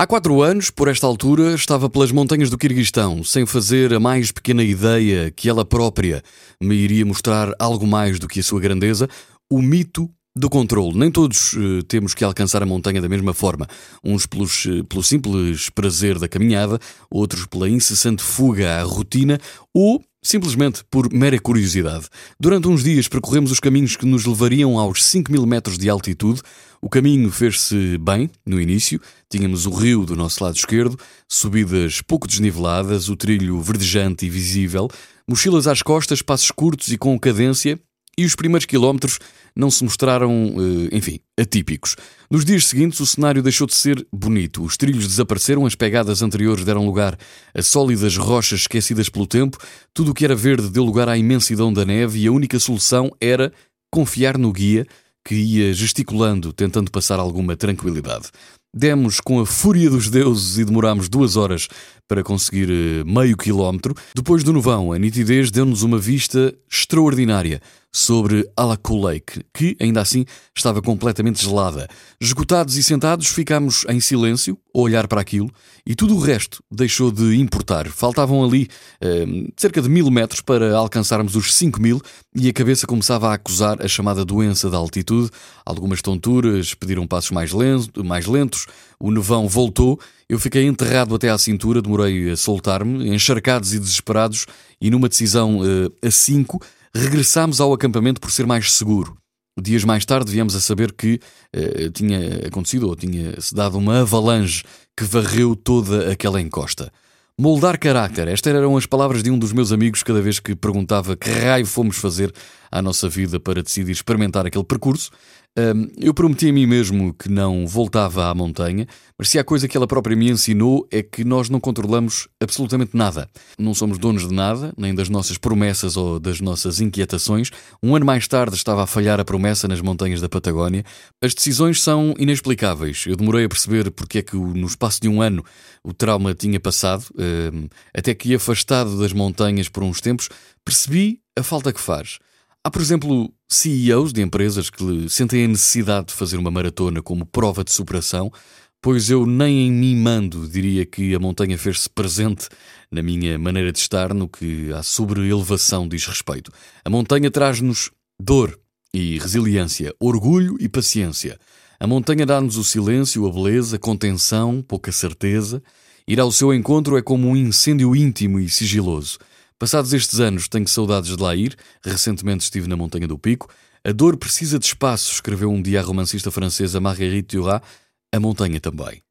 Há quatro anos, por esta altura, estava pelas montanhas do Quirguistão, sem fazer a mais pequena ideia que ela própria me iria mostrar algo mais do que a sua grandeza, o mito do controle. Nem todos uh, temos que alcançar a montanha da mesma forma. Uns pelos, uh, pelo simples prazer da caminhada, outros pela incessante fuga à rotina ou simplesmente por mera curiosidade. Durante uns dias percorremos os caminhos que nos levariam aos 5 mil metros de altitude. O caminho fez-se bem no início. Tínhamos o rio do nosso lado esquerdo, subidas pouco desniveladas, o trilho verdejante e visível, mochilas às costas, passos curtos e com cadência, e os primeiros quilómetros não se mostraram, eh, enfim, atípicos. Nos dias seguintes, o cenário deixou de ser bonito. Os trilhos desapareceram, as pegadas anteriores deram lugar a sólidas rochas esquecidas pelo tempo, tudo o que era verde deu lugar à imensidão da neve e a única solução era confiar no guia que ia gesticulando, tentando passar alguma tranquilidade. Demos com a fúria dos deuses e demorámos duas horas para conseguir eh, meio quilómetro. Depois do novão, a nitidez deu-nos uma vista extraordinária sobre Alacu Lake, que, ainda assim, estava completamente gelada. Esgotados e sentados, ficámos em silêncio, a olhar para aquilo, e tudo o resto deixou de importar. Faltavam ali eh, cerca de mil metros para alcançarmos os cinco mil, e a cabeça começava a acusar a chamada doença da altitude. Algumas tonturas pediram passos mais, lento, mais lentos, o nevão voltou, eu fiquei enterrado até à cintura, demorei a soltar-me, encharcados e desesperados, e numa decisão eh, a cinco regressámos ao acampamento por ser mais seguro. Dias mais tarde viemos a saber que eh, tinha acontecido ou tinha-se dado uma avalanche que varreu toda aquela encosta. Moldar carácter, estas eram as palavras de um dos meus amigos cada vez que perguntava que raio fomos fazer à nossa vida para decidir experimentar aquele percurso. Eu prometi a mim mesmo que não voltava à montanha, mas se há coisa que ela própria me ensinou é que nós não controlamos absolutamente nada. Não somos donos de nada, nem das nossas promessas ou das nossas inquietações. Um ano mais tarde estava a falhar a promessa nas montanhas da Patagónia. As decisões são inexplicáveis. Eu demorei a perceber porque é que no espaço de um ano o trauma tinha passado, até que afastado das montanhas por uns tempos, percebi a falta que faz. Há, por exemplo, CEOs de empresas que sentem a necessidade de fazer uma maratona como prova de superação, pois eu nem em mim mando diria que a montanha fez-se presente na minha maneira de estar no que à sobre-elevação diz respeito. A montanha traz-nos dor e resiliência, orgulho e paciência. A montanha dá-nos o silêncio, a beleza, contenção, pouca certeza. Ir ao seu encontro é como um incêndio íntimo e sigiloso. Passados estes anos, tenho saudades de lá ir. Recentemente estive na Montanha do Pico. A dor precisa de espaço, escreveu um dia a romancista francesa Marguerite Duras. A montanha também.